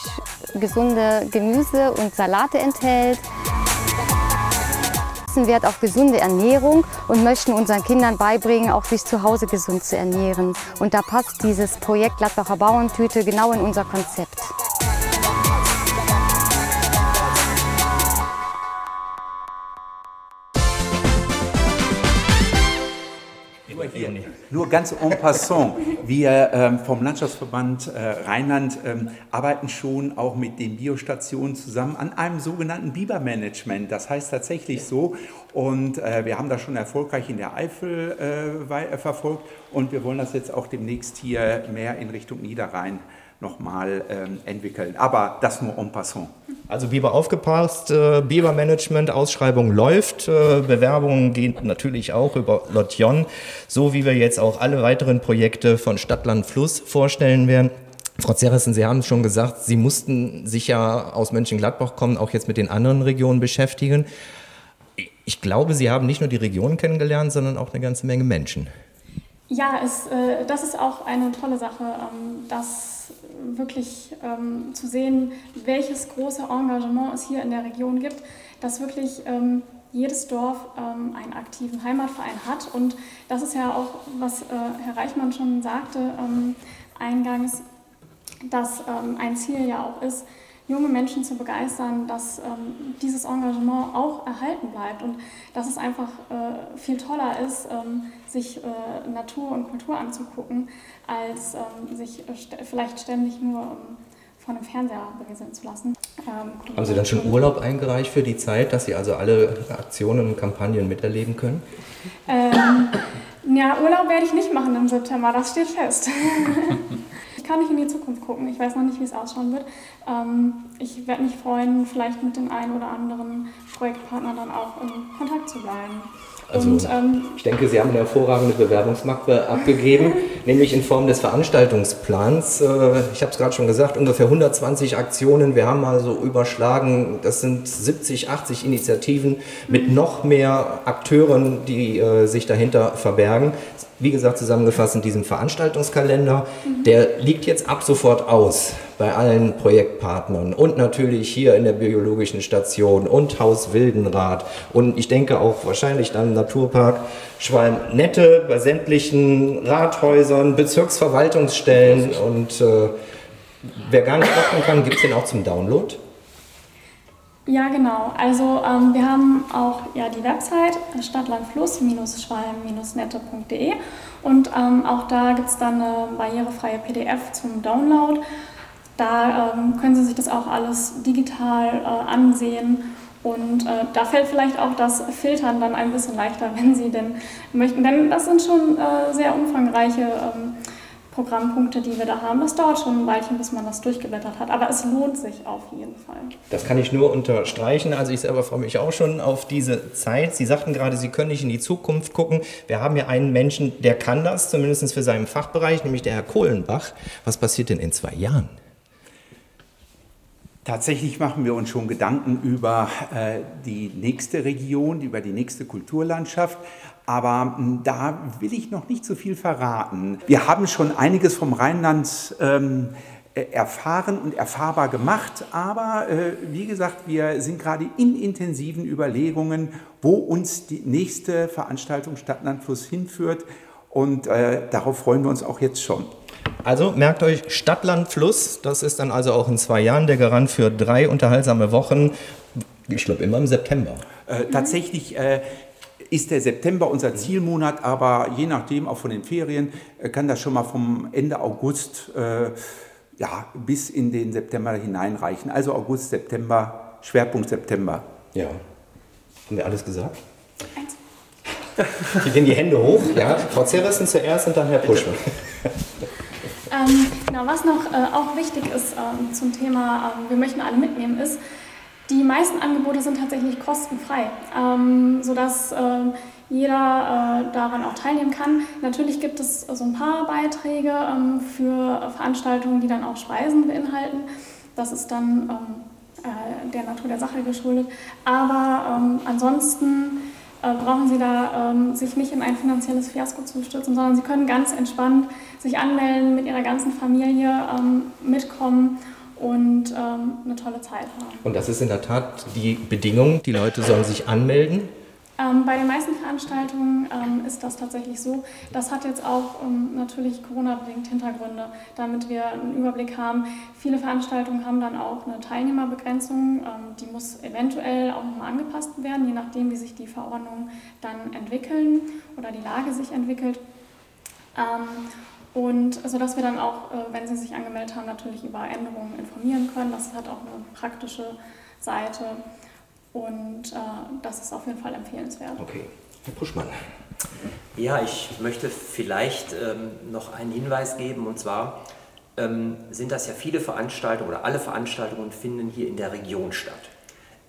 gesunde Gemüse und Salate enthält setzen Wert auf gesunde Ernährung und möchten unseren Kindern beibringen, auch sich zu Hause gesund zu ernähren. Und da passt dieses Projekt Gladbacher Bauerntüte genau in unser Konzept. Nur ganz en passant, wir ähm, vom Landschaftsverband äh, Rheinland ähm, arbeiten schon auch mit den Biostationen zusammen an einem sogenannten Bibermanagement. Das heißt tatsächlich so. Und äh, wir haben das schon erfolgreich in der Eifel äh, verfolgt. Und wir wollen das jetzt auch demnächst hier mehr in Richtung Niederrhein nochmal ähm, entwickeln. Aber das nur en passant. Also Biber aufgepasst, äh, Bibermanagement, Ausschreibung läuft, äh, Bewerbungen gehen natürlich auch über Lotjon, so wie wir jetzt auch alle weiteren Projekte von Stadtland Fluss vorstellen werden. Frau Zerrissen, Sie haben schon gesagt, Sie mussten sich ja aus Mönchengladbach kommen, auch jetzt mit den anderen Regionen beschäftigen. Ich glaube, Sie haben nicht nur die Region kennengelernt, sondern auch eine ganze Menge Menschen. Ja, es, äh, das ist auch eine tolle Sache, ähm, dass wirklich ähm, zu sehen, welches große Engagement es hier in der Region gibt, dass wirklich ähm, jedes Dorf ähm, einen aktiven Heimatverein hat. Und das ist ja auch, was äh, Herr Reichmann schon sagte ähm, eingangs, dass ähm, ein Ziel ja auch ist, junge Menschen zu begeistern, dass ähm, dieses Engagement auch erhalten bleibt und dass es einfach äh, viel toller ist, ähm, sich äh, Natur und Kultur anzugucken, als ähm, sich st vielleicht ständig nur ähm, vor einem Fernseher berieseln zu lassen. Ähm, Haben Sie dann schon Urlaub eingereicht für die Zeit, dass Sie also alle Aktionen und Kampagnen miterleben können? Ähm, ja, Urlaub werde ich nicht machen im September, das steht fest. ich kann nicht in die Zukunft gucken. Ich weiß noch nicht, wie es ausschauen wird. Ähm, ich werde mich freuen, vielleicht mit dem einen oder anderen Projektpartner dann auch in Kontakt zu bleiben. Also und, ähm, ich denke, Sie haben eine hervorragende Bewerbungsmappe abgegeben, nämlich in Form des Veranstaltungsplans. Äh, ich habe es gerade schon gesagt, ungefähr 120 Aktionen. Wir haben also überschlagen, das sind 70, 80 Initiativen mit noch mehr Akteuren, die äh, sich dahinter verbergen wie gesagt, zusammengefasst in diesem Veranstaltungskalender. Mhm. Der liegt jetzt ab sofort aus bei allen Projektpartnern und natürlich hier in der biologischen Station und Haus Wildenrad und ich denke auch wahrscheinlich dann Naturpark Schwalm-Nette bei sämtlichen Rathäusern, Bezirksverwaltungsstellen und äh, wer gar nicht öffnen kann, gibt es den auch zum Download. Ja, genau. Also ähm, wir haben auch ja, die Website stadtlandfluss-schwalm-nette.de und ähm, auch da gibt es dann eine barrierefreie PDF zum Download. Da ähm, können Sie sich das auch alles digital äh, ansehen Und äh, da fällt vielleicht auch das Filtern dann ein bisschen leichter, wenn Sie denn möchten. Denn das sind schon äh, sehr umfangreiche ähm, Programmpunkte, die wir da haben. Das dauert schon ein Weilchen, bis man das durchgeblättert hat. Aber es lohnt sich auf jeden Fall. Das kann ich nur unterstreichen. Also ich selber freue mich auch schon auf diese Zeit. Sie sagten gerade, Sie können nicht in die Zukunft gucken. Wir haben ja einen Menschen, der kann das, zumindest für seinen Fachbereich, nämlich der Herr Kohlenbach. Was passiert denn in zwei Jahren? Tatsächlich machen wir uns schon Gedanken über äh, die nächste Region, über die nächste Kulturlandschaft. Aber hm, da will ich noch nicht so viel verraten. Wir haben schon einiges vom Rheinland ähm, äh, erfahren und erfahrbar gemacht. Aber äh, wie gesagt, wir sind gerade in intensiven Überlegungen, wo uns die nächste Veranstaltung Stadtlandfluss hinführt. Und äh, darauf freuen wir uns auch jetzt schon. Also merkt euch Stadtland Fluss, das ist dann also auch in zwei Jahren der Garant für drei unterhaltsame Wochen. Ich glaube immer im September. Äh, tatsächlich äh, ist der September unser Zielmonat, aber je nachdem, auch von den Ferien, äh, kann das schon mal vom Ende August äh, ja, bis in den September hineinreichen. Also August, September, Schwerpunkt September. Ja. Haben wir alles gesagt? Eins. Die gehen die Hände hoch. Ja. Frau Zerrissen zuerst und dann Herr Puschmann. Ähm, genau, was noch äh, auch wichtig ist ähm, zum Thema, ähm, wir möchten alle mitnehmen, ist, die meisten Angebote sind tatsächlich kostenfrei, ähm, sodass äh, jeder äh, daran auch teilnehmen kann. Natürlich gibt es so ein paar Beiträge ähm, für Veranstaltungen, die dann auch Speisen beinhalten. Das ist dann ähm, äh, der Natur der Sache geschuldet. Aber ähm, ansonsten brauchen Sie da ähm, sich nicht in ein finanzielles Fiasko zu stürzen, sondern Sie können ganz entspannt sich anmelden, mit Ihrer ganzen Familie ähm, mitkommen und ähm, eine tolle Zeit haben. Und das ist in der Tat die Bedingung, die Leute sollen sich anmelden. Ähm, bei den meisten Veranstaltungen ähm, ist das tatsächlich so. Das hat jetzt auch ähm, natürlich Corona-bedingt Hintergründe, damit wir einen Überblick haben. Viele Veranstaltungen haben dann auch eine Teilnehmerbegrenzung. Ähm, die muss eventuell auch nochmal angepasst werden, je nachdem, wie sich die Verordnungen dann entwickeln oder die Lage sich entwickelt. Ähm, und sodass wir dann auch, äh, wenn Sie sich angemeldet haben, natürlich über Änderungen informieren können. Das hat auch eine praktische Seite. Und äh, das ist auf jeden Fall empfehlenswert. Okay. Herr Puschmann. Ja, ich möchte vielleicht ähm, noch einen Hinweis geben. Und zwar ähm, sind das ja viele Veranstaltungen oder alle Veranstaltungen finden hier in der Region statt.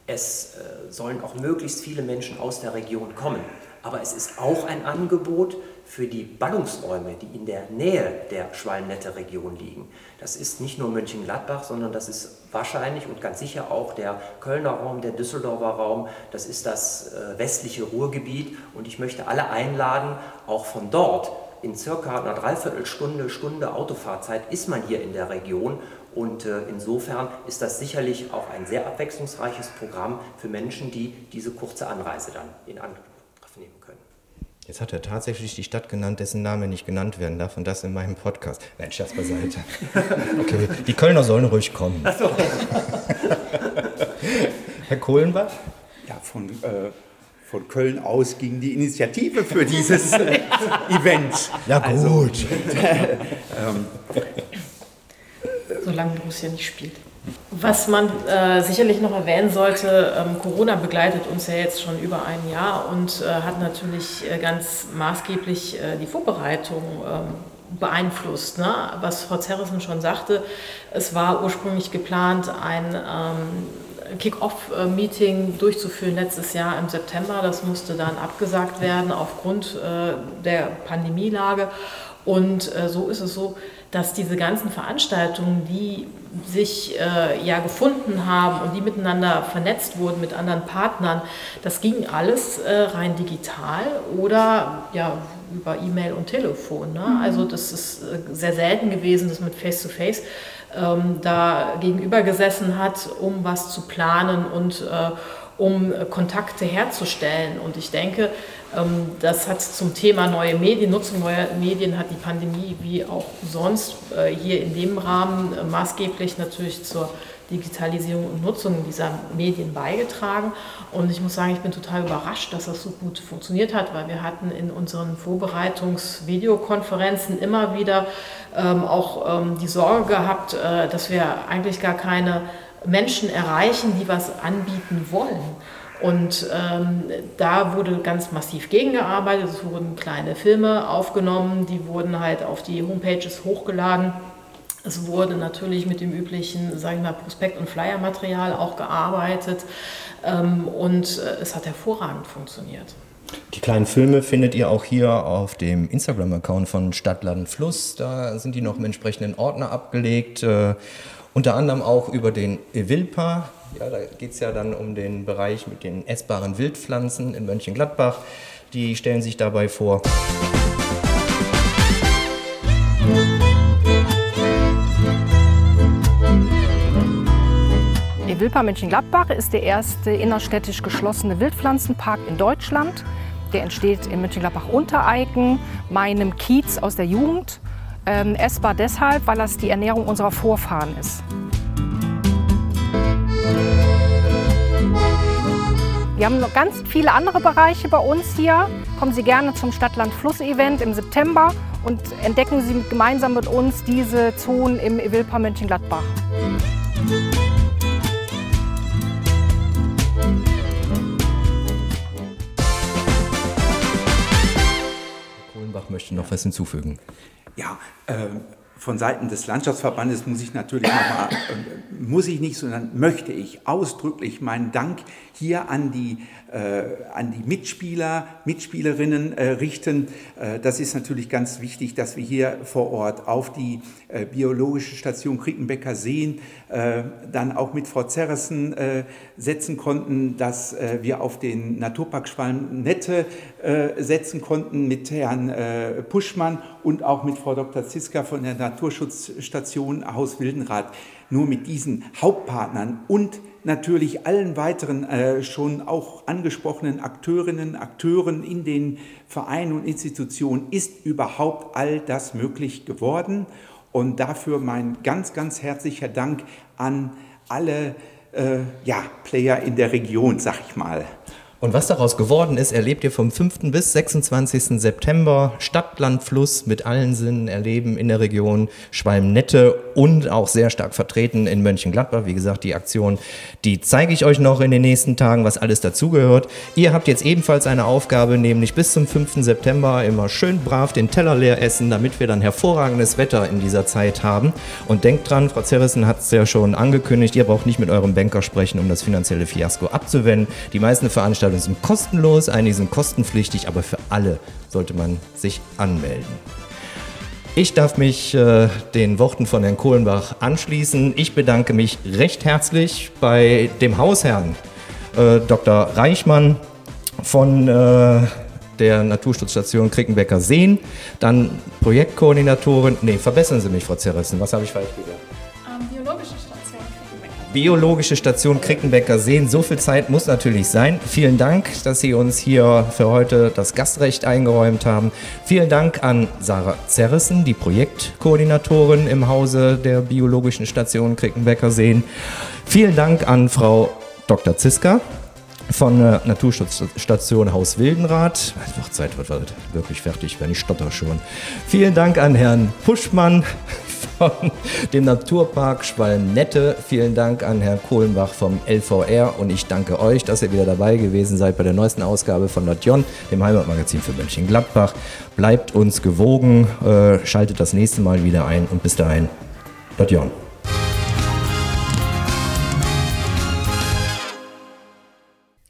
Es äh, sollen auch möglichst viele Menschen aus der Region kommen. Aber es ist auch ein Angebot für die Ballungsräume, die in der Nähe der Schwalmnetter Region liegen. Das ist nicht nur Mönchengladbach, sondern das ist wahrscheinlich und ganz sicher auch der Kölner Raum, der Düsseldorfer Raum, das ist das äh, westliche Ruhrgebiet und ich möchte alle einladen, auch von dort in circa einer Dreiviertelstunde, Stunde Autofahrzeit ist man hier in der Region und äh, insofern ist das sicherlich auch ein sehr abwechslungsreiches Programm für Menschen, die diese kurze Anreise dann in Angriff nehmen können. Jetzt hat er tatsächlich die Stadt genannt, dessen Name nicht genannt werden darf und das in meinem Podcast. Nein, Scherz beiseite. Okay, die Kölner sollen ruhig kommen. Ach so. Herr Kohlenbach? Ja, von, äh, von Köln aus ging die Initiative für dieses äh, Event. Ja, also, gut. Also, äh, ähm, Solange Borussia nicht spielt. Was man äh, sicherlich noch erwähnen sollte, ähm, Corona begleitet uns ja jetzt schon über ein Jahr und äh, hat natürlich äh, ganz maßgeblich äh, die Vorbereitung ähm, beeinflusst. Ne? Was Frau Zerrissen schon sagte, es war ursprünglich geplant, ein ähm, Kick-Off-Meeting durchzuführen letztes Jahr im September. Das musste dann abgesagt werden aufgrund äh, der Pandemielage. Und äh, so ist es so, dass diese ganzen Veranstaltungen, die sich äh, ja gefunden haben und die miteinander vernetzt wurden mit anderen Partnern, das ging alles äh, rein digital oder ja über E-Mail und Telefon. Ne? Mhm. Also das ist äh, sehr selten gewesen, dass man face-to-face ähm, da gegenüber gesessen hat, um was zu planen und äh, um Kontakte herzustellen. Und ich denke, ähm, das hat zum Thema neue Medien, Nutzung neuer Medien hat die Pandemie wie auch sonst äh, hier in dem Rahmen äh, maßgeblich natürlich zur Digitalisierung und Nutzung dieser Medien beigetragen. Und ich muss sagen, ich bin total überrascht, dass das so gut funktioniert hat, weil wir hatten in unseren Vorbereitungsvideokonferenzen immer wieder ähm, auch ähm, die Sorge gehabt, äh, dass wir eigentlich gar keine Menschen erreichen, die was anbieten wollen. Und ähm, da wurde ganz massiv gegengearbeitet. Es wurden kleine Filme aufgenommen, die wurden halt auf die Homepages hochgeladen. Es wurde natürlich mit dem üblichen, sage ich mal, Prospekt- und Flyermaterial auch gearbeitet ähm, und äh, es hat hervorragend funktioniert. Die kleinen Filme findet ihr auch hier auf dem Instagram-Account von Stadt, Fluss. Da sind die noch im entsprechenden Ordner abgelegt. Äh, unter anderem auch über den Evilpa. Ja, da geht es ja dann um den Bereich mit den essbaren Wildpflanzen in Mönchengladbach. Die stellen sich dabei vor. Wilpa Mönchengladbach ist der erste innerstädtisch geschlossene Wildpflanzenpark in Deutschland. Der entsteht in Mönchengladbach-Untereiken, meinem Kiez aus der Jugend. Ähm, essbar deshalb, weil das die Ernährung unserer Vorfahren ist. Wir haben noch ganz viele andere Bereiche bei uns hier. Kommen Sie gerne zum Stadtland-Fluss-Event im September und entdecken Sie gemeinsam mit uns diese Zonen im Wilpa Mönchengladbach. Möchte noch was hinzufügen. Ja, äh, von Seiten des Landschaftsverbandes muss ich natürlich nochmal, äh, muss ich nicht, sondern möchte ich ausdrücklich meinen Dank hier an die, äh, an die Mitspieler, Mitspielerinnen äh, richten. Äh, das ist natürlich ganz wichtig, dass wir hier vor Ort auf die äh, biologische Station Kriekenbecker Seen äh, dann auch mit Frau Zerrissen setzen konnten, dass wir auf den Naturpark Schwalm-Nette setzen konnten mit Herrn Puschmann und auch mit Frau Dr. Ziska von der Naturschutzstation Haus Wildenrath. Nur mit diesen Hauptpartnern und natürlich allen weiteren äh, schon auch angesprochenen Akteurinnen, Akteuren in den Vereinen und Institutionen ist überhaupt all das möglich geworden. Und dafür mein ganz, ganz herzlicher Dank an alle äh, ja, Player in der Region, sag ich mal. Und was daraus geworden ist, erlebt ihr vom 5. bis 26. September Stadt, Land, Fluss mit allen Sinnen erleben in der Region Schwalm-Nette und auch sehr stark vertreten in Mönchengladbach. Wie gesagt, die Aktion, die zeige ich euch noch in den nächsten Tagen, was alles dazugehört. Ihr habt jetzt ebenfalls eine Aufgabe, nämlich bis zum 5. September immer schön brav den Teller leer essen, damit wir dann hervorragendes Wetter in dieser Zeit haben. Und denkt dran, Frau Zerrissen hat es ja schon angekündigt, ihr braucht nicht mit eurem Banker sprechen, um das finanzielle Fiasko abzuwenden. Die meisten Veranstaltungen Veranstaltungen sind kostenlos, einige sind kostenpflichtig, aber für alle sollte man sich anmelden. Ich darf mich äh, den Worten von Herrn Kohlenbach anschließen. Ich bedanke mich recht herzlich bei dem Hausherrn äh, Dr. Reichmann von äh, der Naturschutzstation Krickenbecker Seen, dann Projektkoordinatorin, nee, verbessern Sie mich, Frau Zerrissen, was habe ich falsch gesagt? Biologische Station Krickenbecker Seen. So viel Zeit muss natürlich sein. Vielen Dank, dass Sie uns hier für heute das Gastrecht eingeräumt haben. Vielen Dank an Sarah Zerrissen, die Projektkoordinatorin im Hause der Biologischen Station Krickenbecker Seen. Vielen Dank an Frau Dr. Ziska von der Naturschutzstation Haus Wildenrath. Einfach Zeit wird wirklich fertig, wenn ich stotter schon. Vielen Dank an Herrn Puschmann von dem Naturpark Schwalm-Nette. Vielen Dank an Herrn Kohlenbach vom LVR und ich danke euch, dass ihr wieder dabei gewesen seid bei der neuesten Ausgabe von Nordjon, dem Heimatmagazin für Mönchengladbach. Bleibt uns gewogen, äh, schaltet das nächste Mal wieder ein und bis dahin, Nordjon.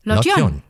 Nordjon.